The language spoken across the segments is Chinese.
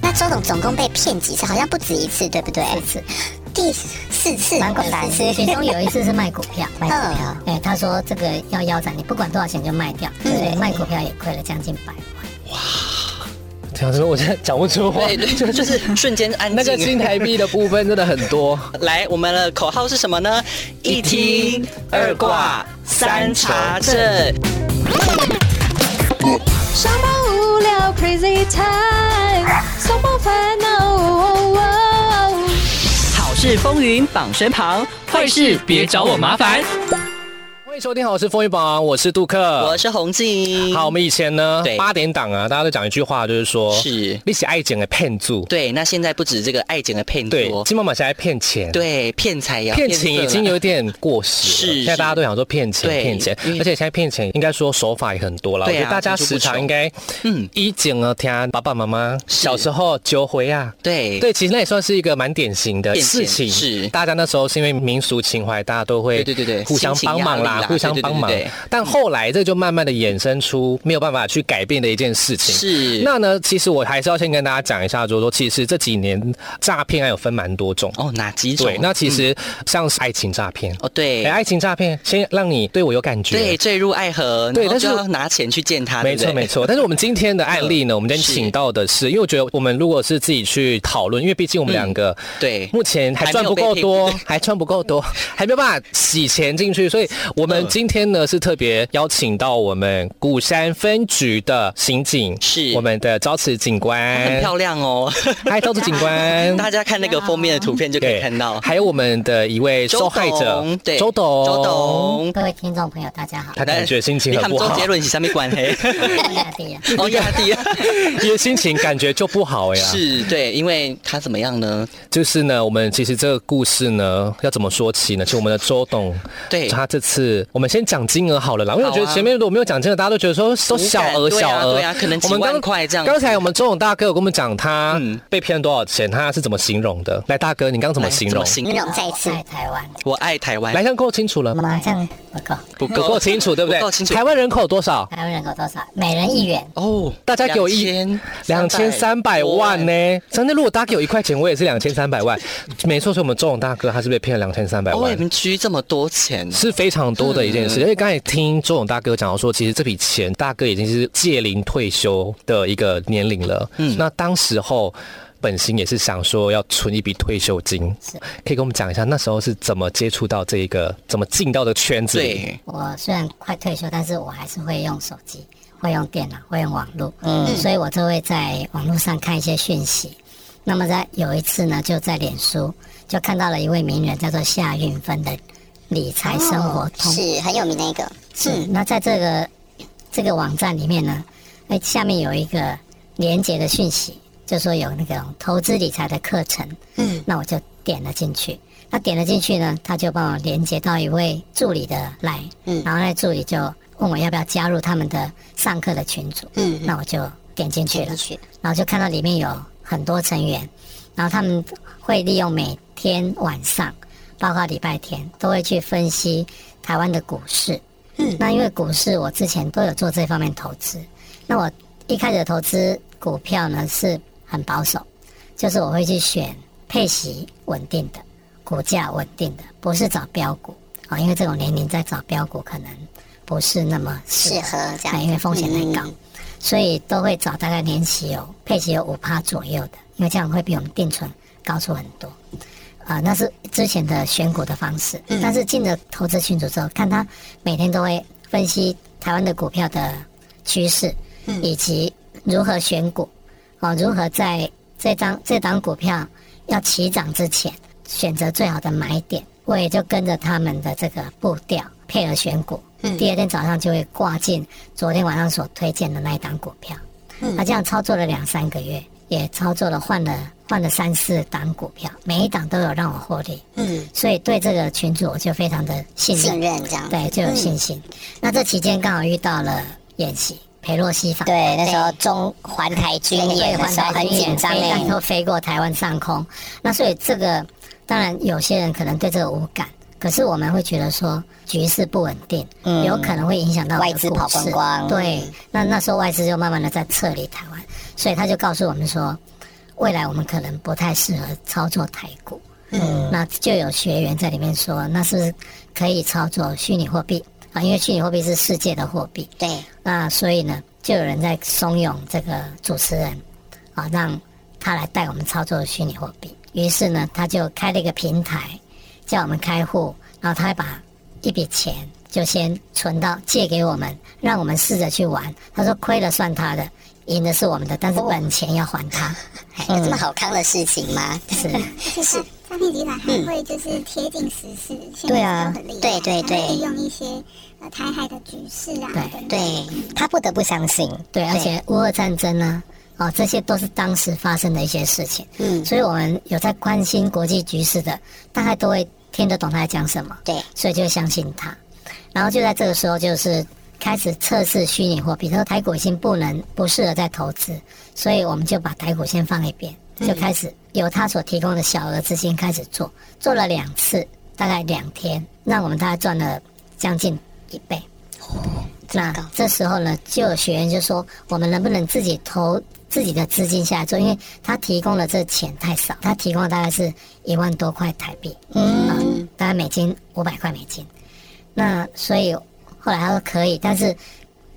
那周董总共被骗几次？好像不止一次，对不对？四次，第四次，蛮广大的。四次其中有一次是卖股票，卖股票，哎，他说这个要腰斩，你不管多少钱就卖掉，对？卖股票也亏了将近百万。天啊，真的我现在讲不出话。对，对 就是瞬间安静。那个新台币的部分真的很多。来，我们的口号是什么呢？一听二挂三茶镇。上班无聊 Crazy Time，上班烦恼。哦哦好事风云榜身旁，坏事别找我麻烦。收听《好我是风云榜》，我是杜克，我是洪静。好，我们以前呢对。八点档啊，大家都讲一句话，就是说是。你是爱情的骗子，对，那现在不止这个爱情的骗对，金妈妈现在骗钱，。对，骗财也要骗钱已经色有点过时了，是现在大家都想说骗钱骗钱，而且现在骗钱应该说手法也很多了。我对啊觉得大家时常应该，嗯嗯，一景啊，听爸爸妈妈小时候揪回啊，对。对，其实那也算是一个蛮典型的事情。是。大家那时候是因为民俗情怀，大家都会对对对对互相帮忙啦互相帮忙对对。但后来这就慢慢的衍生出没有办法去改变的一件事情。是那呢，其实我还是要先跟大家讲一下，就是说，其实这几年诈骗案有分蛮多种。哦，哪几种？对，那其嗯实像是爱情诈骗。哦对哎，爱情诈骗先让你对我有感觉，对，坠入爱河，对但是要拿钱去见他，没错没错，但是我们今天的 案例呢，我们今天请到的是，因为我觉得我们如果是自己去讨论，因为毕竟我们两个对目前还赚不够多，还赚不够多，还没有办法洗钱进去，所以我们嗯今天呢是特别邀请到我们鼓山分局的刑警，是我们的招慈警官，很漂亮哦。嗨，招慈警官，大家看那个封面的图片就可以看到。还有我们的一位受害者周董对周董，周董，各位听众朋友，大家好。他感觉心情很不好周杰，伦是上面管黑，亚弟啊，哦压低，因为心情感觉就不好呀。是对，因为他怎么样呢？就是呢，我们其实这个故事呢，要怎么说起呢？其实我们的周董，对他这次我们先讲金额好了啦，因为我觉得前面如果没有讲金额，大家都觉得说都小额小额，对啊可能几我们刚万块这样刚才我们周董大哥有跟我们讲他嗯被骗了多少钱，他是怎么形容的？来，大哥，你刚刚怎么形容？形容再一次在台湾，我爱台湾，来，这样够清楚了吗？马上不够。不够够清楚，对不对不够清？楚台湾人口多少？台湾人口多少？每人一元。哦，大家给我一两千三百万呢？真的，如果大家给我一块钱，我也是两千三百万。没错，所以我们周董大哥他是被骗了两千三百万。我们 g 这么多钱，是非常多的一件事，嗯。因为刚才听周勇大哥讲到说，其实这笔钱大哥已经是届龄退休的一个年龄了。嗯，那当时候本心也是想说要存一笔退休金，是。可以跟我们讲一下那时候是怎么接触到这一个，怎么进到的圈子里？对，我虽然快退休，但是我还是会用手机，会用电脑，会用网络，嗯，所以我就会在网络上看一些讯息。那么在有一次呢，就在脸书就看到了一位名人，叫做夏运芬的理财生活。通，是很有名的一个，是，那在这个这个网站里面呢，哎，下面有一个连接的讯息，就说有那种投资理财的课程，嗯，那我就点了进去。那点了进去呢，他就帮我连接到一位助理的来，嗯，然后那助理就问我要不要加入他们的上课的群组，嗯，那我就点进去了，去，然后就看到里面有很多成员，然后他们会利用每天晚上，包括礼拜天，都会去分析台湾的股市。嗯，那因为股市我之前都有做这方面投资，那我一开始投资股票呢是很保守，就是我会去选配息稳定的、股价稳定的，不是找标股啊、因为这种年龄在找标股可能不是那么适适合这样哎因为风险太高。嗯所以都会找大概年息有配息有五趴左右的，因为这样会比我们定存高出很多。啊、那是之前的选股的方式。但是进了投资群组之后，看他每天都会分析台湾的股票的趋势，以及如何选股，哦，如何在这张这档股票要起涨之前选择最好的买点。我也就跟着他们的这个步调配合选股，第二天早上就会挂进昨天晚上所推荐的那一档股票。那这样操作了两三个月，也操作了换了换了三四档股票，每一档都有让我获利。嗯，所以对这个群主我就非常的信任，信任这样，对，就有信心。那这期间刚好遇到了演习，裴洛西访对，那时候中环台军演的时候很紧张飞哎弹，都飞过台湾上空。那所以这个当然有些人可能对这个无感，可是我们会觉得说局势不稳定，嗯有可能会影响到外资跑光光对，那那时候外资就慢慢的在撤离台湾，所以他就告诉我们说，未来我们可能不太适合操作台股。嗯，那就有学员在里面说，那是不是可以操作虚拟货币啊？因为虚拟货币是世界的货币，对，那所以呢，就有人在怂恿这个主持人啊，让他来带我们操作虚拟货币。于是呢，他就开了一个平台，叫我们开户，然后他还把一笔钱就先存到借给我们，让我们试着去玩。他说亏了算他的，赢的是我们的，但是本钱要还他。有这么好康的事情吗？是，就是。诈骗集团还会就是贴近时事，现对啊。在都很厉害，对对对。利用一些呃台海的局势啊，对他不得不相信，对，而且乌俄战争呢，哦，这些都是当时发生的一些事情。嗯。所以我们有在关心国际局势的，大概都会听得懂他在讲什么。对，所以就会相信他。然后就在这个时候，就是开始测试虚拟货币，他说台股已经不能不适合再投资，所以我们就把台股先放一边，就开始由他所提供的小额资金开始做，做了两次，大概两天，让我们大概赚了将近一倍。哦那这时候呢，就有学员就说，我们能不能自己投自己的资金下来做？因为他提供的这钱太少，他提供的大概是一万多块台币，嗯，大概美金五百块美金。那所以后来他说可以，但是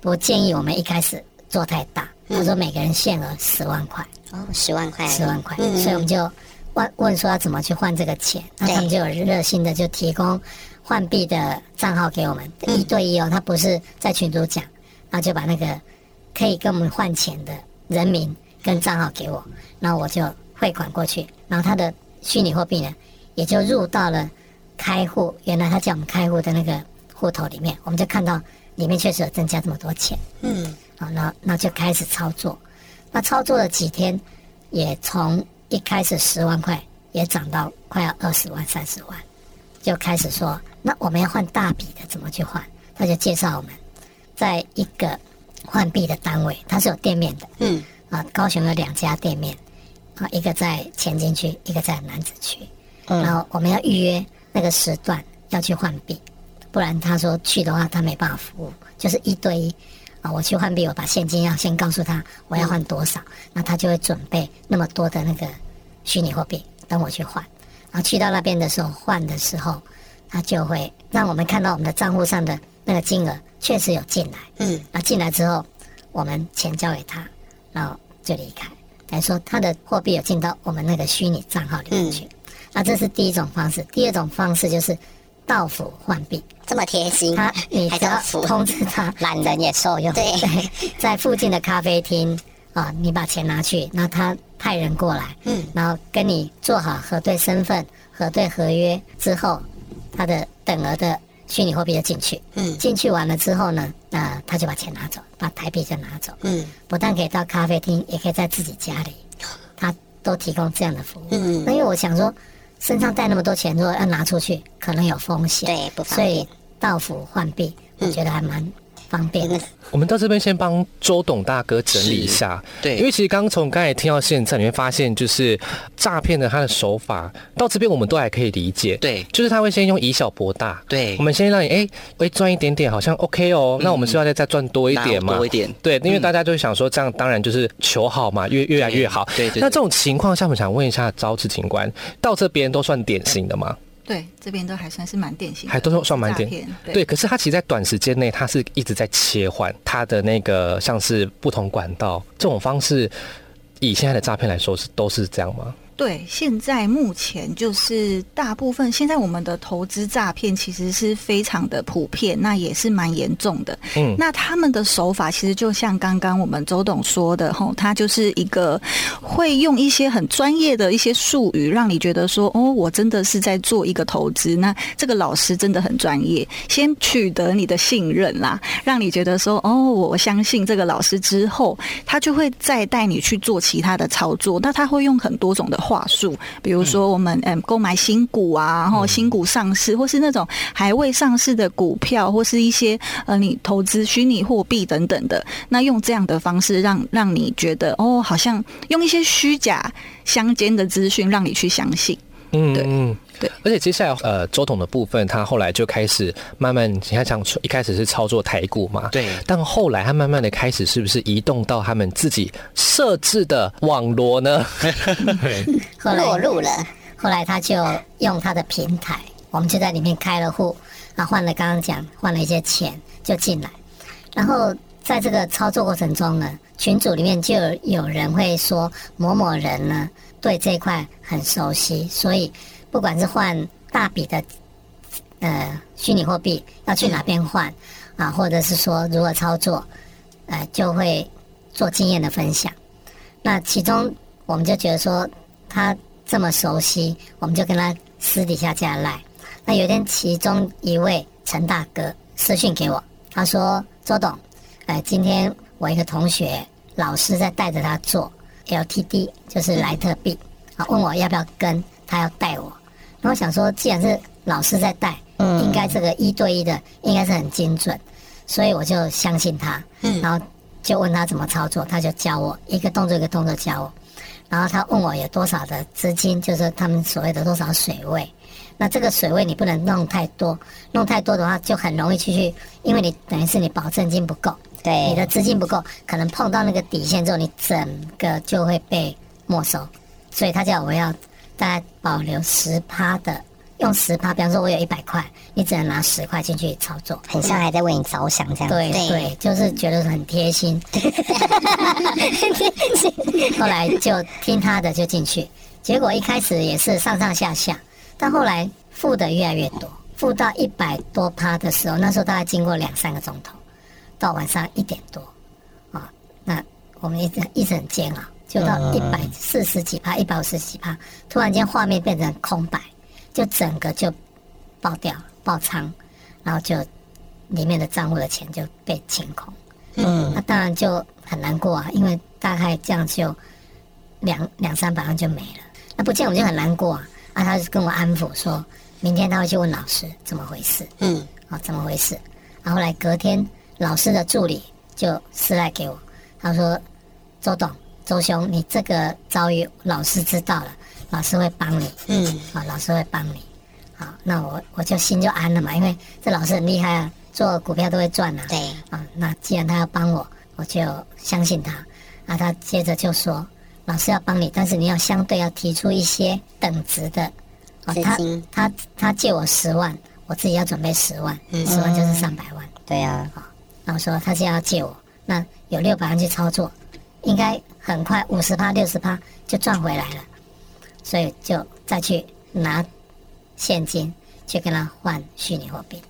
不建议我们一开始做太大。他说每个人限额十万块，哦，十万块，十万块，嗯所以我们就问问说要怎么去换这个钱，那对。他们就有热心的就提供换币的账号给我们，嗯。一对一哦，他不是在群主讲，然后就把那个可以跟我们换钱的人名跟账号给我，然后我就汇款过去，然后他的虚拟货币呢也就入到了开户，原来他叫我们开户的那个户头里面，我们就看到里面确实有增加这么多钱。嗯，好，那那就开始操作。那操作了几天，也从一开始十万块，也涨到快要二十万、三十万，就开始说，那我们要换大笔的，怎么去换？他就介绍我们，在一个换币的单位，它是有店面的，嗯，啊，高雄有两家店面，啊，一个在前进区，一个在南子区，嗯。然后我们要预约那个时段要去换币，不然他说去的话他没办法服务，就是一对一啊，我去换币，我把现金要先告诉他我要换多少，那他就会准备那么多的那个虚拟货币等我去换，然后去到那边的时候换的时候，他就会让我们看到我们的账户上的那个金额确实有进来，嗯，那进来之后，我们钱交给他，然后就离开，等于说他的货币有进到我们那个虚拟账号里面去。那这是第一种方式，第二种方式就是到府患病。这么贴心，他你只要还叫付，通知他，懒人也受用，对，在附近的咖啡厅啊，你把钱拿去，那他派人过来，嗯，然后跟你做好核对身份、核对合约之后，他的等额的虚拟货币就进去，嗯。进去完了之后呢，那他就把钱拿走，把台币就拿走，嗯。不但可以到咖啡厅，也可以在自己家里，他都提供这样的服务。嗯。那因为我想说，身上带那么多钱，如果要拿出去，可能有风险，对不方所以到府换币，我觉得还蛮方便。的。我们到这边先帮周董大哥整理一下，对。因为其实刚从刚才听到现在，你会发现就是诈骗的他的手法，到这边我们都还可以理解，对。就是他会先用以小博大，对。我们先让你哎哎赚一点点，好像 OK 哦，那我们是要再再赚多一点嘛，多一点。对，因为大家就会想说这样当然就是求好嘛，越越来越好，对对对。那这种情况下，我们想问一下招致警官，到这边都算典型的吗？对，这边都还算是蛮典型的，还都是算蛮典型对对，可是它其实，在短时间内，它是一直在切换它的那个像是不同管道这种方式，以现在的诈骗来说是都是这样吗？对，现在目前就是大部分现在我们的投资诈骗其实是非常的普遍，那也是蛮严重的。嗯，那他们的手法其实就像刚刚我们周董说的，吼，他就是一个会用一些很专业的一些术语，让你觉得说，哦，我真的是在做一个投资。那这个老师真的很专业，先取得你的信任啦，让你觉得说，哦，我相信这个老师之后，他就会再带你去做其他的操作。那他会用很多种的话术，比如说我们嗯。购买新股啊，然后新股上市，或是那种还未上市的股票，或是一些呃你投资虚拟货币等等的，那用这样的方式让让你觉得哦，好像用一些虚假相间的资讯让你去相信。对嗯嗯，对。而且接下来呃，周董的部分，他后来就开始慢慢，你看像一开始是操作台股嘛，对但后来他慢慢的开始是不是移动到他们自己设置的网罗呢？后来落入了。后来他就用他的平台，我们就在里面开了户，然后换了刚刚讲换了一些钱就进来，然后在这个操作过程中呢，群组里面就有有人会说某某人呢对这一块很熟悉，所以不管是换大笔的呃虚拟货币要去哪边换啊，或者是说如何操作，呃就会做经验的分享。那其中我们就觉得说他这么熟悉，我们就跟他私底下加赖。那有一天，其中一位陈大哥私讯给我，他说：“周董，呃，今天我一个同学老师在带着他做 LTD，就是莱特币，啊，问我要不要跟，他要带我。然后想说，既然是老师在带，嗯应该这个一对一的应该是很精准，所以我就相信他，嗯然后就问他怎么操作，他就教我一个动作一个动作教我。然后他问我有多少的资金，就是他们所谓的多少水位。那这个水位你不能弄太多，弄太多的话就很容易去去，因为你等于是你保证金不够，对你的资金不够，可能碰到那个底线之后，你整个就会被没收。所以他叫我要大概保留十趴的，用十趴，比方说我有一百块，你只能拿十块进去操作。很像还在为你着想这样。对对，就是觉得很 贴心。后来就听他的就进去，结果一开始也是上上下下，但后来付的越来越多，付到一百多趴的时候，那时候大概经过两三个钟头，到晚上一点多，啊，那我们一直一直很煎熬，就到一百四十几趴、一百五十几趴，突然间画面变成空白，就整个就爆掉、爆仓，然后就里面的账户的钱就被清空。嗯，那当然就很难过啊，因为大概这样就两两三百万就没了。那不见我们就很难过啊。啊，他就跟我安抚说，明天他会去问老师怎么回事。嗯，啊，怎么回事？然后来隔天，老师的助理就私来给我，他说：“周董，周兄，你这个遭遇老师知道了，老师会帮你。嗯，啊，老师会帮你。好，那我我就心就安了嘛，因为这老师很厉害啊，做股票都会赚啊。对，啊，那既然他要帮我，我就相信他。啊，他接着就说，老师要帮你，但是你要相对要提出一些等值的。啊，他他他借我十万，我自己要准备十万，十万就是上百万。对呀啊，然后说他是要借我，那有六百万去操作，应该很快五十趴六十趴就赚回来了，所以就再去拿现金去跟他换虚拟货币，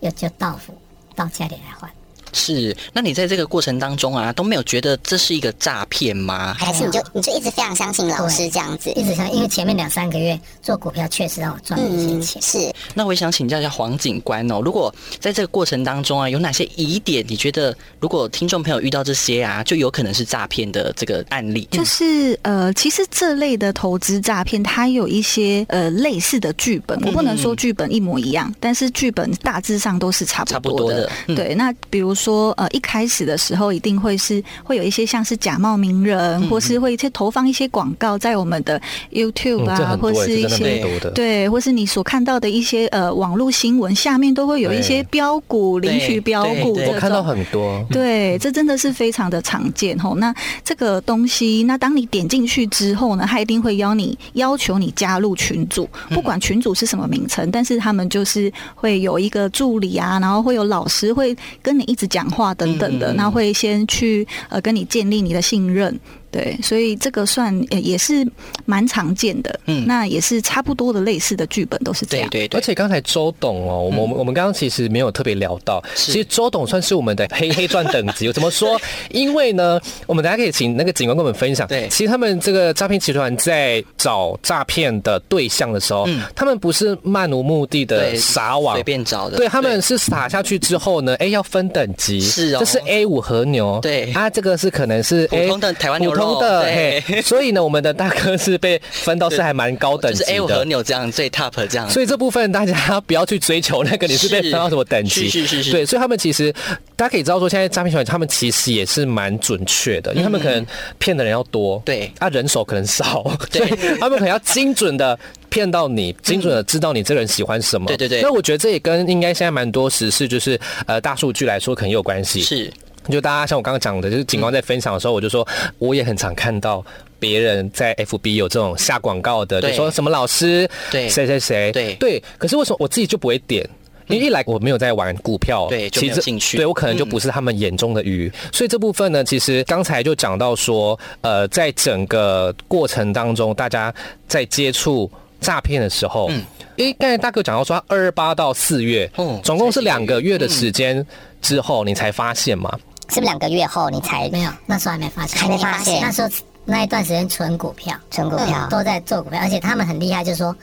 又就到付到家里来换。是，那你在这个过程当中啊，都没有觉得这是一个诈骗吗？还是你就你就一直非常相信老师这样子。一直相信，因为前面两三个月做股票确实让我赚了一些钱。是那我也想请教一下黄警官哦，如果在这个过程当中啊，有哪些疑点？你觉得如果听众朋友遇到这些啊，就有可能是诈骗的这个案例？就是呃，其实这类的投资诈骗，它有一些呃类似的剧本，我不能说剧本一模一样，但是剧本大致上都是差差不多的。不多的，嗯对，那比如说呃，一开始的时候一定会是会有一些像是假冒名人，或是会去投放一些广告在我们的 YouTube 啊，或是一些对，或是你所看到的一些呃网络新闻下面都会有一些标股、领取标股我看到。很多，对，这真的是非常的常见吼。那这个东西，那当你点进去之后呢，他一定会邀你要求你加入群组，不管群组是什么名称，但是他们就是会有一个助理啊，然后会有老师会跟你一直讲话等等的，那会先去呃跟你建立你的信任。对，所以这个算呃也是蛮常见的，嗯那也是差不多的类似的剧本都是这样。对对对而，且刚才周董哦，我们、我们刚刚其实没有特别聊到，其实周董算是我们的黑黑钻等级。怎么说？因为呢，我们大家可以请那个警官跟我们分享。对其实他们这个诈骗集团在找诈骗的对象的时候，嗯他们不是漫无目的的撒网随。便找的，对，他们是撒下去之后呢，哎，要分等级，是哦这是 A 五和牛，对啊，这个是可能是普通的台湾牛肉普同的，所以呢，我们的大哥是被分到 是。还蛮高等级就是 A 五和的。牛这样最 top 这样。所以这部分大家不要去追求那个你是被分到什么等级，是是是是。对，所以他们其实大家可以知道说，现在诈骗小他们其实也是蛮准确的，因为他们可能骗的人要多，对。啊，人手可能少，对。所以他们可能要精准的骗到你，精准的知道你这个人喜欢什么。对对对。那我觉得这也跟应该现在蛮多时事就是呃大数据来说可能有关系。是就大家像我刚刚讲的，就是警官在分享的时候，我就说我也很常看到别人在 FB 有这种下广告的，就说什么老师，对。谁谁谁，对。对。可是为什么我自己就不会点？因为一来我没有在玩股票，对就没有其实兴趣。对我可能就不是他们眼中的鱼，所以这部分呢，其实刚才就讲到说，呃，在整个过程当中，大家在接触诈骗的时候，嗯。因为刚才大哥讲到说，二二八到四月，嗯总共是两个月的嗯。时间之后，你才发现嘛？是不是两个月后你才没有，那时候还没发现，还没发现。那时候那一段时间存股票，存股票？都在做股票，而且他们很厉害，就是说，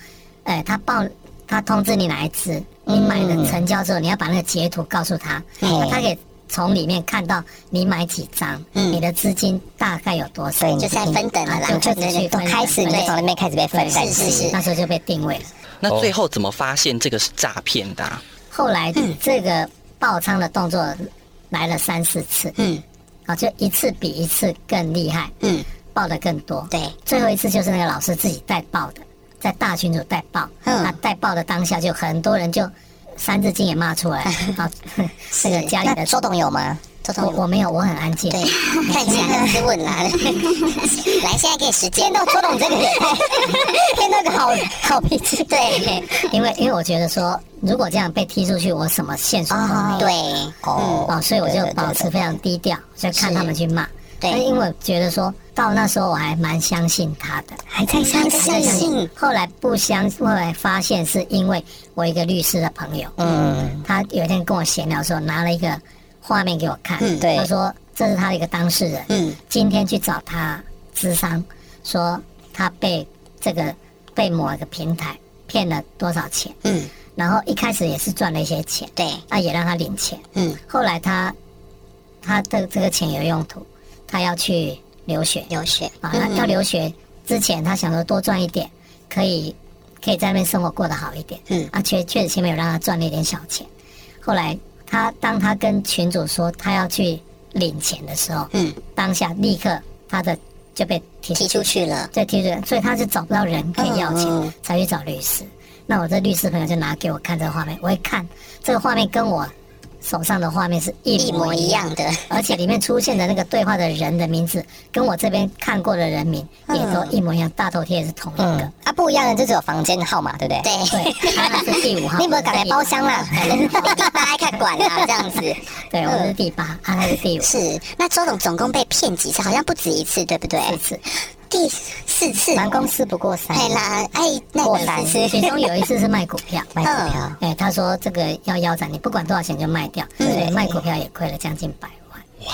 哎，他报他通知你哪一次，你买的成交之后，你要把那个截图告诉他，嗯他可以从里面看到你买几张，你的资金大概有多少，所以你就在分等了啦，啊就就对对都去分开始你就从那边开始被分等是是，那时候就被定位了。那最后怎么发现这个是诈骗的啊？后来这个爆仓的动作来了三四次，嗯啊，就一次比一次更厉害，嗯，报的更多。对，最后一次就是那个老师自己带报的，在大群组带报，嗯那带报的当下就很多人就三字经也骂出来啊 这个家里的那周董有吗？我我没有，我很安静。对，看起来很斯文啦。来，现在给你时间。到周董这个人，骗那个好好脾气。对，因为因为我觉得说，如果这样被踢出去，我什么线索都没有。对，哦哦，所以我就保持非常低调，就看他们去骂。对因为我觉得说到那时候我还蛮相信他的，还在相信信。。后来不相，后来发现是因为我一个律师的朋友，嗯，他有一天跟我闲聊的时候，拿了一个画面给我看，嗯。对。他说这是他的一个当事人，嗯，今天去找他咨商，说他被这个被某一个平台骗了多少钱，嗯，然后一开始也是赚了一些钱，对，那也让他领钱，嗯，后来他他的这个钱有用途，他要去留学。留学。啊，那要留学之前他想说多赚一点，可以可以在那边生活过得好一点，嗯。啊，确确实前面有让他赚了一点小钱，后来他当他跟群主说他要去领钱的时候，嗯，当下立刻他的就被踢踢出去了。对，踢出去，所以他就找不到人可以要钱，才去找律师。那我这律师朋友就拿给我看这个画面，我一看这个画面跟我手上的画面是一一模一样的而且里面出现的那个对话的人的名字，跟我这边看过的人名也都一模一样，大头贴也是同一个。嗯，啊，不一样的就是有房间号码，对不对？对对，他是第五号，你有没有赶来包厢啦？哎 第八爱看管啦，这样子。对，我是第八，啊他是第五，是，那周总总共被骗几次？好像不止一次，对不对？四次，第四次。南公司不过三，哎啦，哎，那过个三，是其中有一次是卖股票，卖股票哎，他说这个要腰斩，你不管多少钱就卖掉，所以卖股票也亏了将近百万。哇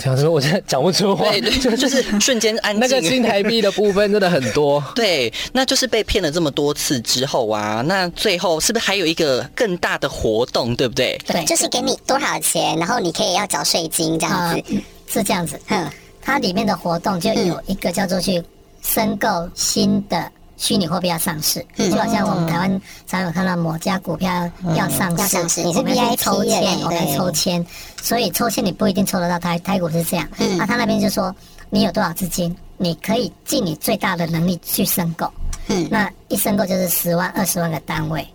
这样子我现在讲不出话，对，对就是瞬间安静。那个新台币的部分真的很多。对，那就是被骗了这么多次之后啊，那最后是不是还有一个更大的活动，对不对？对，就是给你多少钱，然后你可以要缴税金这样啊子。是这样子。嗯，它里面的活动就有一个叫做去申购新的虚拟货币要上市，嗯。就好像我们台湾常有看到某家股票要上市，要上市你是我们要 VIP 抽签，我们对。抽签，所以抽签你不一定抽得到台台股是这样，嗯。那他那边就说你有多少资金，你可以尽你最大的能力去申购，嗯。那一申购就是十万、二十万个单位，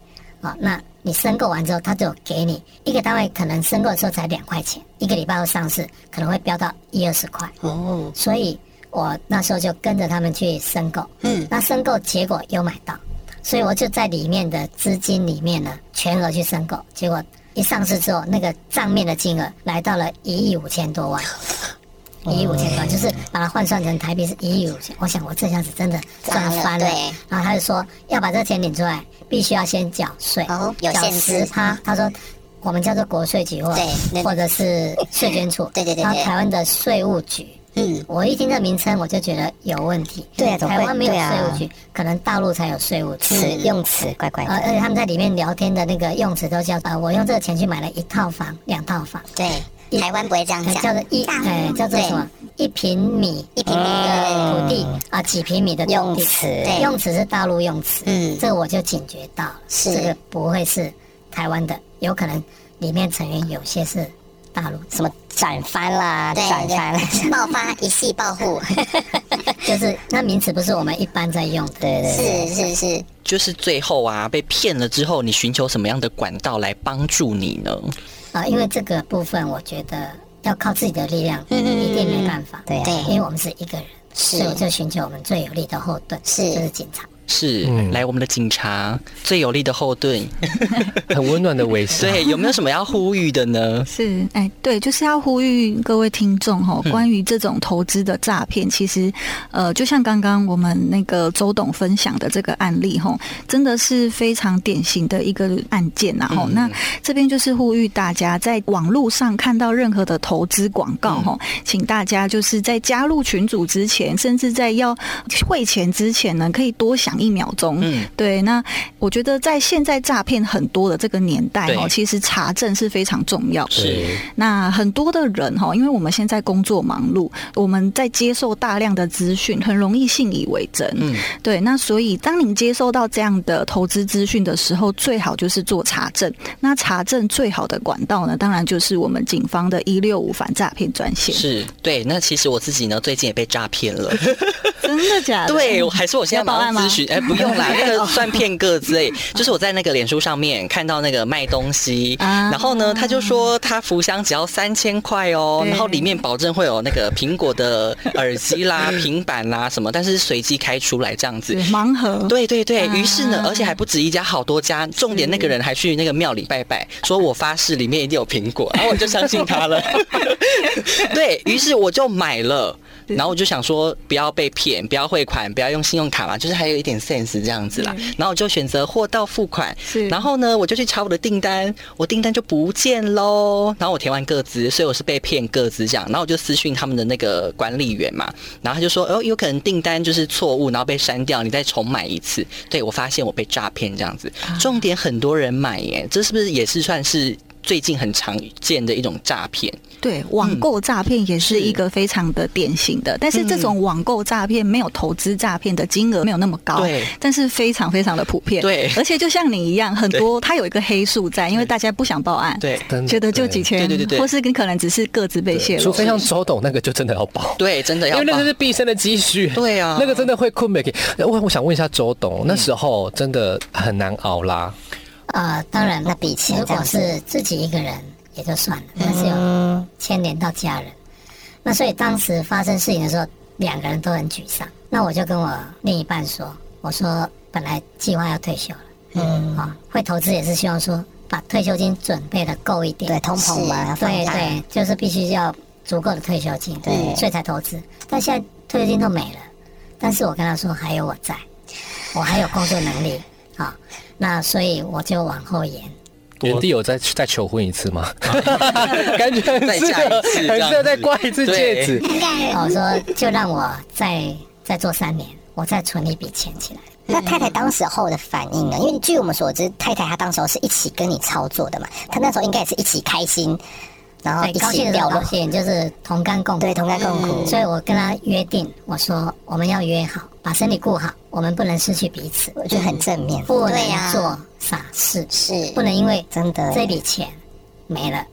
啊，那你申购完之后，他就给你一个单位，可能申购的时候才两块钱，一个礼拜后上市，可能会飙到一二十块。哦，所以我那时候就跟着他们去申购，嗯，那申购结果有买到，所以我就在里面的资金里面呢，全额去申购，结果一上市之后，那个账面的金额来到了一亿五千多万。一亿五千多，就是把它换算成台币是一亿五千。我想我这下子真的赚翻了。然后他就说要把这个钱领出来，必须要先缴税，哦有缴限制。十趴。他说我们叫做国税局或对或者是税捐处，对对对对。然后台湾的税务局嗯，我一听这名称我就觉得有问题。对台湾没有税务局，可能大陆才有税务局。词用词。怪怪。呃，而，且他们在里面聊天的那个用词都叫呃，我用这个钱去买了一套房、两套房，对，台湾不会这样呃讲，叫做一大哎叫做什么？一平米一平米的土地啊，几平米的用词对。用词是大陆用词，嗯。这个我就警觉到了，是。这个不会是台湾的，有可能里面成员有些是大陆，什么转翻啦，对转翻，对爆发一系暴户，就是那名词不是我们一般在用的，对对对，是是是，就是最后啊被骗了之后，你寻求什么样的管道来帮助你呢？啊，因为这个部分我觉得要靠自己的力量，一定没办法，对啊对。因为我们是一个人，是。所以我就寻求我们最有力的后盾，是。就是警察。是、嗯来我们的警察最有力的后盾。很温暖的微笑。对，有没有什么要呼吁的呢？是，哎，对，就是要呼吁各位听众哈，关于这种投资的诈骗，其实，呃，就像刚刚我们那个周董分享的这个案例哈，真的是非常典型的一个案件呐哈。那这边就是呼吁大家，在网络上看到任何的投资广告哈，请大家就是在加入群组之前，甚至在要汇钱之前呢，可以多想一秒钟。嗯，对，那我觉得在现在诈骗很多的这个年代哦，其实查证是非常重要的。是那很多的人哈，因为我们现在工作忙碌，我们在接受大量的资讯，很容易信以为真。嗯，对。那所以，当您接收到这样的投资资讯的时候，最好就是做查证。那查证最好的管道呢，当然就是我们警方的一六五反诈骗专线。是，对。那其实我自己呢，最近也被诈骗了。真的假的？对，我还是我现在要报案吗马上咨询，哎，不用啦，那个算骗个之类，就是我在那个脸书上面看到那个卖东西，啊然后呢，他就说他福箱只要三千块哦，然后里面保证会有那个苹果的耳机啦、平板啦什么，但是随机开出来这样子。盲盒。对对对，于是呢啊，而且还不止一家，好多家。重点那个人还去那个庙里拜拜，说我发誓里面一定有苹果，然后我就相信他了。对于是我就买了，然后我就想说不要被骗，不要汇款，不要用信用卡嘛，就是还有一点 sense 这样子啦。然后我就选择货到付款是，然后呢，我就去查我的订单，我订单就不见喽。然后我填完个资，所以我是被骗个资这样。然后我就私讯他们的那个管理员嘛，然后他就说哦，有可能订单就是错误，然后被删掉，你再重买一次。对我发现我被诈骗这样子，重点很多人买耶，这是不是也是算是？最近很常见的一种诈骗，对，网购诈骗也是一个非常的典型的，但是这种网购诈骗没有投资诈骗的金额没有那么高，对。但是非常非常的普遍，对。而且就像你一样，很多它有一个黑数在，因为大家不想报案，对。觉得就几千，对对对对。或是你可能只是各自被泄露，除非像周董那个就真的要报。对，真的要报。因为那个是毕生的积蓄，对啊。那个真的会困没给。我我想问一下周董，那时候真的很难熬啦。呃，当然，那比起如果是自己一个人也就算了，但是有牵连到家人，那所以当时发生事情的时候，两个人都很沮丧。那我就跟我另一半说，我说本来计划要退休了，嗯，啊、会投资也是希望说把退休金准备的够一点，对，通膨嘛，对对，就是必须要足够的退休金，对。所以才投资。但现在退休金都没了，但是我跟他说还有我在，我还有工作能力，好，那所以我就往后延。原地有再再求婚一次吗？感觉很再适合嫁一次这很适合再挂一次戒指。应该我说就让我再再做三年，我再存一笔钱起来。那太太当时候的反应呢？因为据我们所知，太太她当时候是一起跟你操作的嘛，她那时候应该也是一起开心，然后高兴的时起掉落高，兴，就是同甘共苦。对，同甘共苦。所以我跟他约定，我说我们要约好，把身体顾好，我们不能失去彼此，我觉得很正面，不能做傻事，是不能因为真的。这笔钱没了，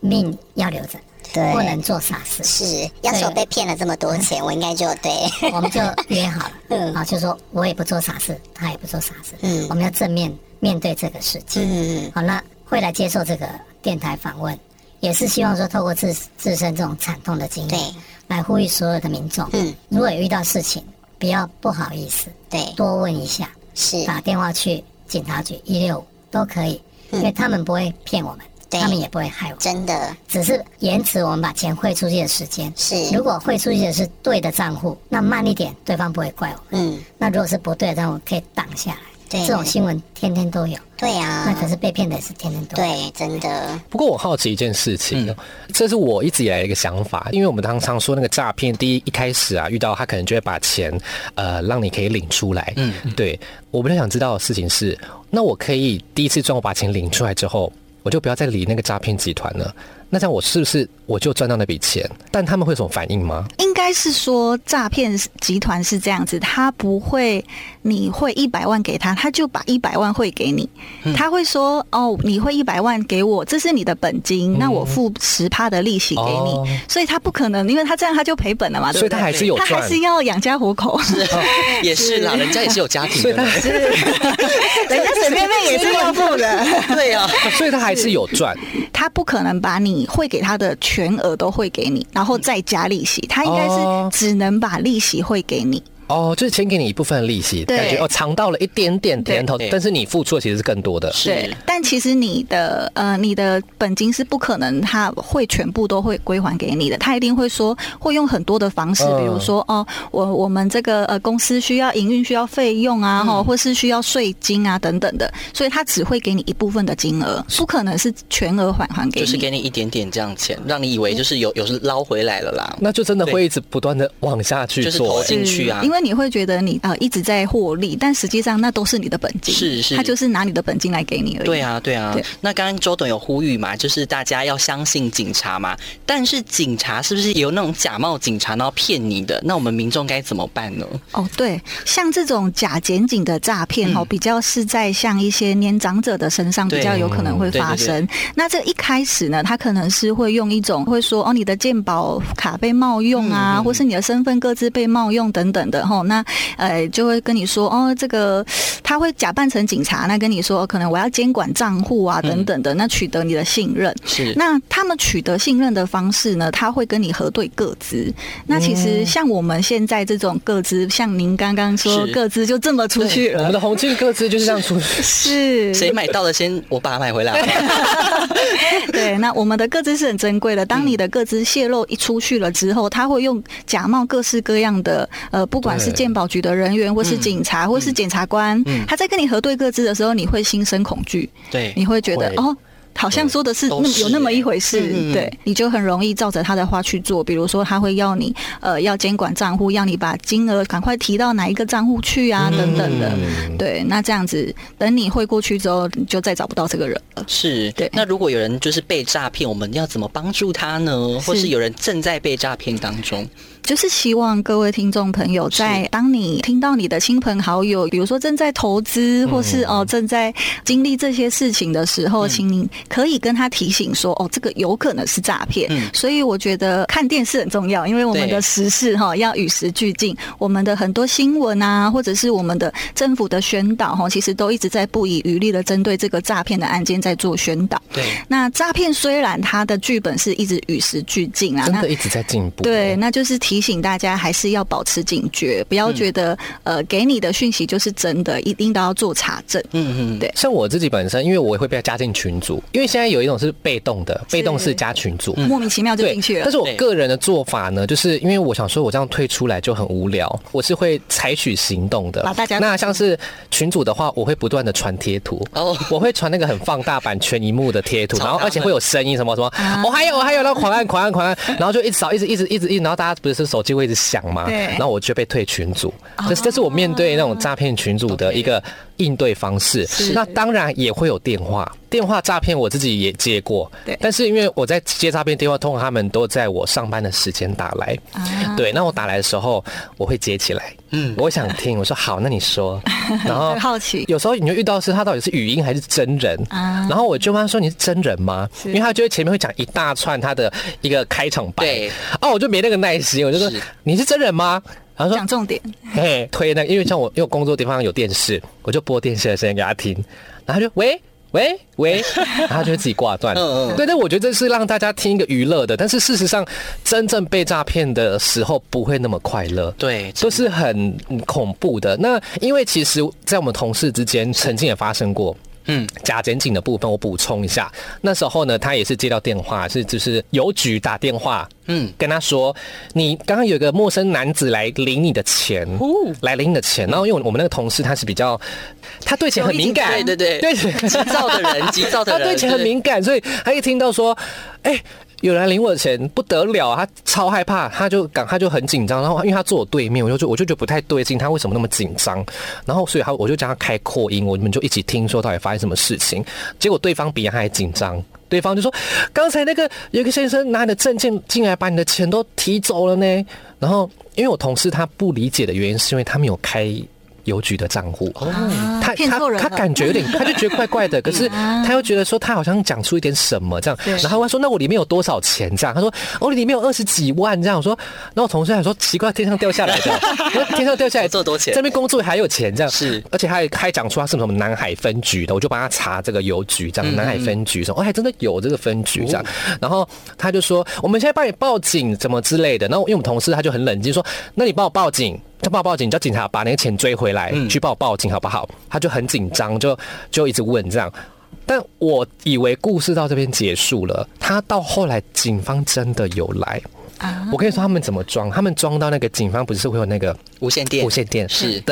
命要留着，对，不能做傻事。是。要是我被骗了这么多钱，我应该就对，我们就约好了，啊，就说我也不做傻事，他也不做傻事，嗯。我们要正面面对这个事情。嗯，好，那会来接受这个电台访问，也是希望说透过自自身这种惨痛的经历对，来呼吁所有的民众，嗯，如果有遇到事情，不要不好意思，对，多问一下，是，打电话去警察局一六五都可以，因为他们不会骗我们，他们也不会害我们，真的只是延迟我们把钱汇出去的时间。是，如果汇出去的是对的账户，那慢一点，对方不会怪我们。嗯，那如果是不对的账户，可以挡下来。对这种新闻天天都有。对啊，那可是被骗的也是天天都有。对，真的，不过我好奇一件事情，这是我一直以来的一个想法，因为我们常常说那个诈骗，第一一开始啊，遇到他可能就会把钱呃让你可以领出来。嗯，对，我比较想知道的事情是，那我可以第一次赚我把钱领出来之后，我就不要再理那个诈骗集团了。那这样我是不是我就赚到那笔钱？但他们会有什么反应吗？应该是说诈骗集团是这样子，他不会你汇一百万给他，他就把一百万汇给你。他会说哦，你汇一百万给我，这是你的本金，那我付十趴的利息给你。哦所以他不可能，因为他这样他就赔本了嘛，对不对？所以他还是有他赚还是要养家糊口。也是啦，人家也是有家庭的，人家随便便也是要付的。对啊，所以他还是有赚。他不可能把你汇给他的全额都汇给你，然后再加利息。他应该就是只能把利息汇给你。哦，就是先给你一部分利息，对。感觉哦尝到了一点点甜头，但是你付出的其实是更多的。是。对，但其实你的呃，你的本金是不可能他会全部都会归还给你的，他一定会说会用很多的方式，嗯。比如说哦，我我们这个呃公司需要营运需要费用啊，嗯哈、或是需要税金啊等等的，所以他只会给你一部分的金额，不可能是全额返还给你。就是给你一点点这样钱，让你以为就是有有是捞回来了啦。那就真的会一直不断的往下去就是、投欸进去啊因为你会觉得你呃一直在获利，但实际上那都是你的本金，是是他就是拿你的本金来给你而已。对啊，对啊对。那刚刚周董有呼吁嘛，就是大家要相信警察嘛。但是警察是不是有那种假冒警察然后骗你的？那我们民众该怎么办呢？哦，对，像这种假检警的诈骗哦，嗯比较是在像一些年长者的身上比较有可能会发对生。那这一开始呢，他可能是会用一种会说哦，你的健保卡被冒用啊，或是你的身份各自被冒用等等的吼。那呃，就会跟你说哦，这个他会假扮成警察，那跟你说、哦可能我要监管账户啊等等的，那取得你的信任。是那他们取得信任的方式呢？他会跟你核对个资。那其实像我们现在这种个资，像您刚刚说是个资就这么出去了，我们的红庆各自就是这样出去。是 谁买到的先，我把它买回来。对，那我们的个资是很珍贵的。当你的个资泄露一出去了之后，他会用假冒各式各样的呃，不管是鉴宝局的人员，或是警察，或是检察官，他在跟你核对各自的时候，你会心生恐惧，对。你会觉得会。哦。好像说的是有那么一回事，对，你就很容易照着他的话去做。比如说，他会要你呃要监管账户，要你把金额赶快提到哪一个账户去啊，等等的。嗯。对，那这样子等你汇过去之后，你就再找不到这个人。了。是，对。那如果有人就是被诈骗，我们要怎么帮助他呢？或是。有人正在被诈骗当中？就是希望各位听众朋友，在当你听到你的亲朋好友，比如说正在投资，或是哦、正在经历这些事情的时候，请你可以跟他提醒说，哦，这个有可能是诈骗。嗯所以我觉得看电视很重要，因为我们的时事哈要与时俱进，我们的很多新闻啊，或者是我们的政府的宣导哈，其实都一直在不遗余力的针对这个诈骗的案件在做宣导。对，那诈骗虽然它的剧本是一直与时俱进啊，那真的一直在进步。对，那就是提醒大家还是要保持警觉，不要觉得、呃给你的讯息就是真的，一定都要做查证。嗯嗯，对。像我自己本身，因为我也会被加进群组，因为现在有一种是被动的，被动式加群组。莫名其妙就进去，了。但。是我个人的做法呢，就是因为我想说，我这样退出来就很无聊，我是会采取行动的。把大家。那像是群组的话，我会不断的传贴图，哦。我会传那个很放大版全一幕的贴图，然后而且会有声音什么什么，啊。我还有我还有，然后狂按狂按狂按，然后就一直扫，一直一直一直一直，然后大家不是手机会一直响吗？对然后我就被退群组，这是这是我面对那种诈骗群组的一个应对方式。那当然也会有电话，电话诈骗我自己也接过，对。但是因为我在接诈骗电话，通常他们都在我上班的时间打来，啊。对，那我打来的时候我会接起来，嗯，我想听，我说好，那你说，然后很好奇。有时候你就遇到是他到底是语音还是真人，啊。然后我就问他说你是真人吗？因为他就会前面会讲一大串他的一个开场白，对，哦，我就没那个耐心，我就说是你是真人吗？然后说讲重点，嘿，推那个，因为像我，因为我工作地方有电视，我就播电视的声音给他听，然后他就喂喂喂，然后他就会自己挂断。嗯嗯对，但我觉得这是让大家听一个娱乐的，但是事实上，真正被诈骗的时候不会那么快乐。对，都是很嗯恐怖的。那因为其实，在我们同事之间，曾经也发生过。嗯，假检警的部分我补充一下，那时候呢，他也是接到电话，是就是邮局打电话，嗯，跟他说，你刚刚有一个陌生男子来领你的钱，来领你的钱，然后因为我们那个同事他是比较，他对钱很敏感，对。对对，急躁的人，急躁的人，他对钱很敏感，所以他一听到说，哎。有人领我的钱不得了，他超害怕，他就赶，他就很紧张。然后因为他坐我对面，我就就我就觉得不太对劲，他为什么那么紧张？然后所以他我就叫他开扩音，我们就一起听说到底发生什么事情。结果对方比他还紧张，对方就说：“刚才那个有个先生拿你的证件进来，把你的钱都提走了呢。”然后因为我同事他不理解的原因，是因为他没有开。邮局的账户，哦。他他他感觉有点，他就觉得怪怪的，可是 他又觉得说他好像讲出一点什么这样，然后他说那我里面有多少钱？这样？他说哦里面有二十几万。这样。我说，那我同事还说奇怪，天上掉下来的，天上掉下来这么多钱，这边工作还有钱？这样。是，而且还还讲出他是什么南海分局的，我就帮他查这个邮局这样，南海分局说哦还真的有这个分局这样，然后他就说我们现在帮你报警怎么之类的，然后因为我们同事他就很冷静说，那你帮我报警。他报报警，叫警察把那个钱追回来，去报报警好不好？他就很紧张，就就一直问这样。但我以为故事到这边结束了，他到后来警方真的有来。我跟你说他们怎么装？他们装到那个警方不是会有那个无线电？无线电是。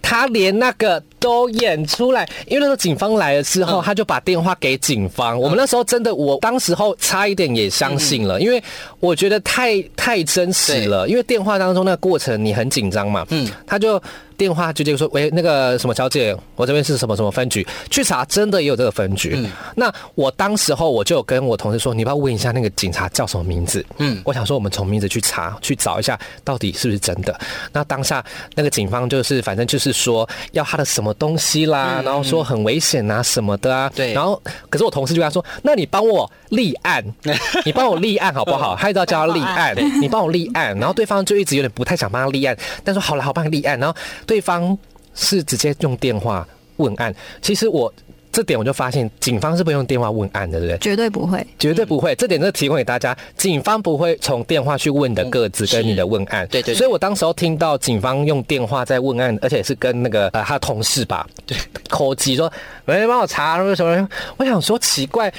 他连那个都演出来，因为那时候警方来了之后，他就把电话给警方。我们那时候真的，我当时候差一点也相信了，因为我觉得太太真实了。因为电话当中那个过程，你很紧张嘛。嗯，他就。电话就接说，喂，那个什么小姐，我这边是什么什么分局？去查，真的也有这个分局。那我当时候我就跟我同事说，你不要问一下那个警察叫什么名字？嗯，我想说我们从名字去查，去找一下到底是不是真的。那当下那个警方就是反正就是说要他的什么东西啦，然后说很危险啊什么的啊。对。然后可是我同事就跟他说，那你帮我立案，你帮我立案好不好？他一直要叫他立案，你帮我立案。然后对方就一直有点不太想帮他立案，但说好了，好帮你立案。然后。对方是直接用电话问案，其实我这点我就发现，警方是不用电话问案的，对不对？绝对不会，绝对不会。这点就提供给大家，警方不会从电话去问的个子跟你的问案。对对。所以我当时候听到警方用电话在问案，而且是跟那个呃他的同事吧，对，口急说，喂，帮我查什么？我想说奇怪。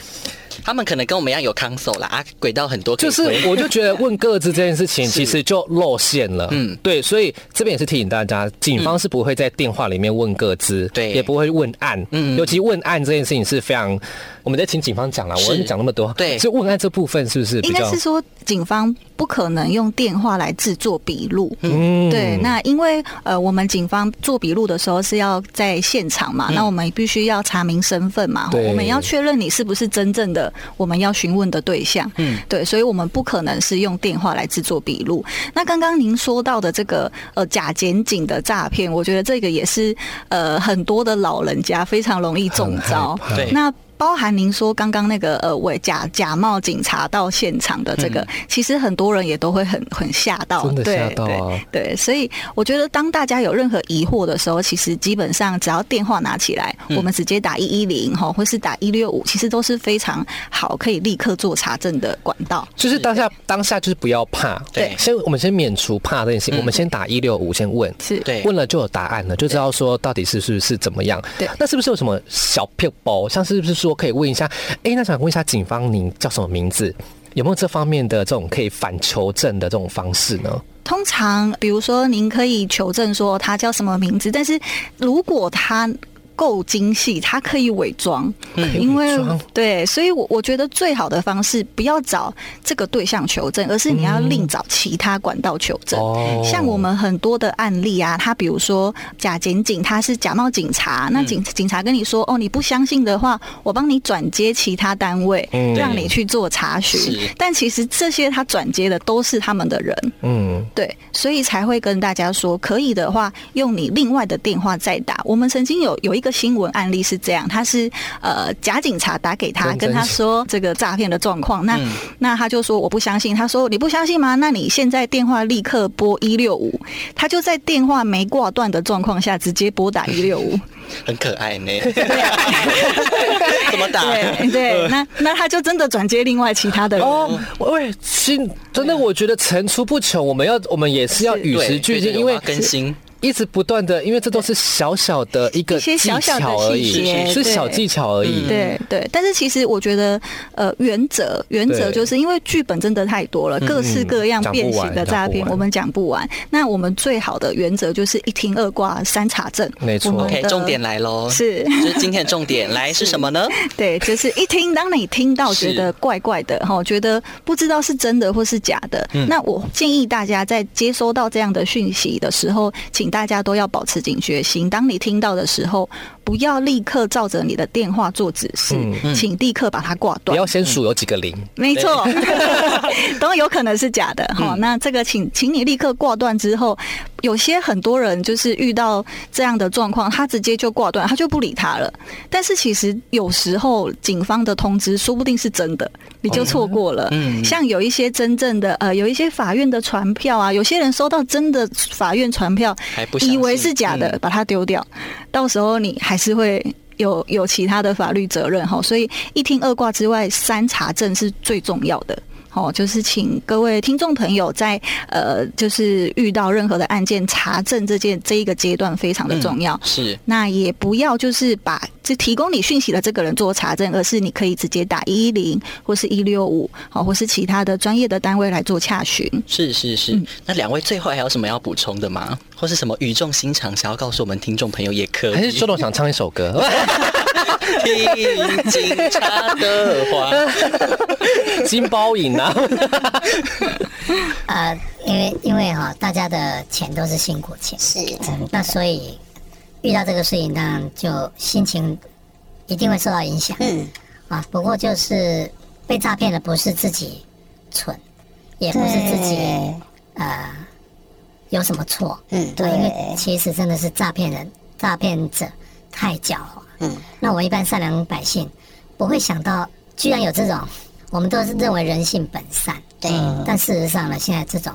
他们可能跟我们一样有 console 啦，啊，轨道很多。就是，我就觉得问各自这件事情，其实就露馅了。嗯，对，所以这边也是提醒大家，警方是不会在电话里面问各自，对，也不会问案。嗯，尤其问案这件事情是非常。我们在请警方讲了，我跟你讲那么多，对，就问案这部分是不是？应该是说，警方不可能用电话来制作笔录。嗯，对。那因为呃，我们警方做笔录的时候是要在现场嘛，那我们必须要查明身份嘛，我们要确认你是不是真正的我们要询问的对象。嗯，对，所以我们不可能是用电话来制作笔录。那刚刚您说到的这个呃假检警的诈骗，我觉得这个也是呃很多的老人家非常容易中招。对，那。包含您说刚刚那个呃，伪假假冒警察到现场的这个，其实很多人也都会很很吓到，真的吓到啊！对，所以我觉得当大家有任何疑惑的时候，其实基本上只要电话拿起来，我们直接打一一零哈，或是打一六五，其实都是非常好，可以立刻做查证的管道。就是当下当下就是不要怕，对，先我们先免除怕这件事情，我们先打一六五，先问，是对，问了就有答案了，就知道说到底是是是怎么样。对，那是不是有什么小骗包？像是不是说可以问一下？哎，那想问一下警方，您叫什么名字？有没有这方面的这种可以反求证的这种方式呢？通常，比如说，您可以求证说他叫什么名字，但是如果他。够精细，它可以伪装，因为对，所以我我觉得最好的方式不要找这个对象求证，而是你要另找其他管道求证。像我们很多的案例啊，他比如说假检警，他是假冒警察，那警警察跟你说哦，你不相信的话，我帮你转接其他单位，让你去做查询。但其实这些他转接的都是他们的人，嗯，对，所以才会跟大家说，可以的话用你另外的电话再打。我们曾经有有一。个新闻案例是这样，他是呃假警察打给他，跟他说这个诈骗的状况，那那他就说我不相信，他说你不相信吗？那你现在电话立刻拨一六五，他就在电话没挂断的状况下直接拨打一六五，很可爱呢。怎么打？对对，那那他就真的转接另外其他的人。哦，喂，新真的，我觉得层出不穷，我们要我们也是要与时俱进，因为更新。一直不断的，因为这都是小小的一个一些技小小的巧而已，细节是小技巧而已。对对，但是其实我觉得，呃，原则原则就是因为剧本真的太多了，各式各样变形的诈骗，我们讲不完。那我们最好的原则就是一听二挂三查证。没错。OK，重点来喽，是。就是今天的重点来是什么呢？对，就是一听，当你听到觉得怪怪的哈，觉得不知道是真的或是假的，嗯。那我建议大家在接收到这样的讯息的时候，请大家都要保持警觉心。当你听到的时候，不要立刻照着你的电话做指示，嗯请立刻把它挂断。不要先数有几个零，没错，都有可能是假的哈、嗯那这个请请你立刻挂断之后，有些很多人就是遇到这样的状况，他直接就挂断，他就不理他了。但是其实有时候警方的通知说不定是真的，你就错过了。嗯像有一些真正的呃，有一些法院的传票啊，有些人收到真的法院传票，还不以为是假的，嗯把它丢掉，到时候你还是会。有有其他的法律责任哈，所以一听二挂之外，三查证是最重要的。哦，就是请各位听众朋友在呃，就是遇到任何的案件查证这件这一个阶段非常的重要。是那也不要就是把这提供你讯息的这个人做查证，而是你可以直接打一一零或是一六五，好，或是其他的专业的单位来做洽询。是是是。嗯那两位最后还有什么要补充的吗？或是什么语重心长想要告诉我们听众朋友也可以？还是周董想唱一首歌？听警察的话，金包银啊！呃，因为因为哈、大家的钱都是辛苦钱，是。嗯，那所以遇到这个事情，当然就心情一定会受到影响。嗯，啊，不过就是被诈骗的不是自己蠢，也不是自己呃有什么错，嗯对，因为其实真的是诈骗人、诈骗者太狡猾。嗯，那我一般善良百姓不会想到，居然有这种，我们都是认为人性本善，对，但事实上呢，现在这种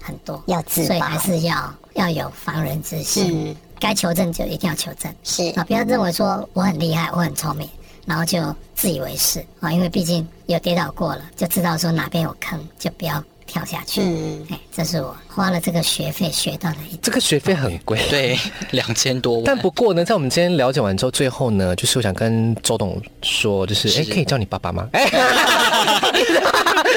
很多，要自所以还是要要有防人之心。嗯该求证就一定要求证。是。啊，不要认为说我很厉害，我很聪明，然后就自以为是。啊，因为毕竟有跌倒过了，就知道说哪边有坑，就不要跳下去。嗯，哎，这是我花了这个学费学到的一这个学费很贵，对，两千多万。但不过呢，在我们今天了解完之后，最后呢，就是我想跟周董说，就是哎、可以叫你爸爸吗？哎、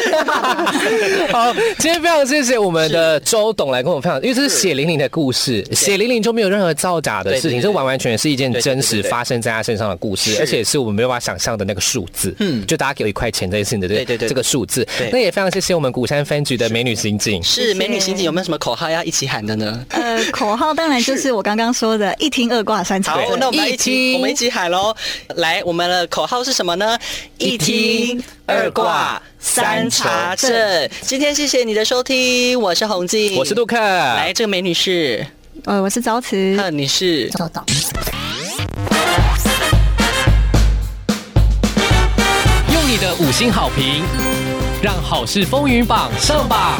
好，今天非常谢谢我们的周董来跟我们分享，因为这是血淋淋的故事，血淋淋就没有任何造假的事情，这完完全全是一件真实发生在他身上的故事，而且是我们没有办法想象的那个数字。嗯，就大家给我一块钱这件事情的这对对对这个数字对。那也非常谢谢我们鼓山分局的美女刑警。是美女刑警有没有什么口号要一起喊的呢？呃，口号当然就是我刚刚说的“一听二挂三查好，那我们一一起，我们一起喊喽！来，我们的口号是什么呢？一听二卦三查证。今天谢谢你的收听，我是洪静，我是杜克，来，这个美女是，”。呃，我是朝慈。嗯，你是。用你的五星好评，让好事风云榜上榜。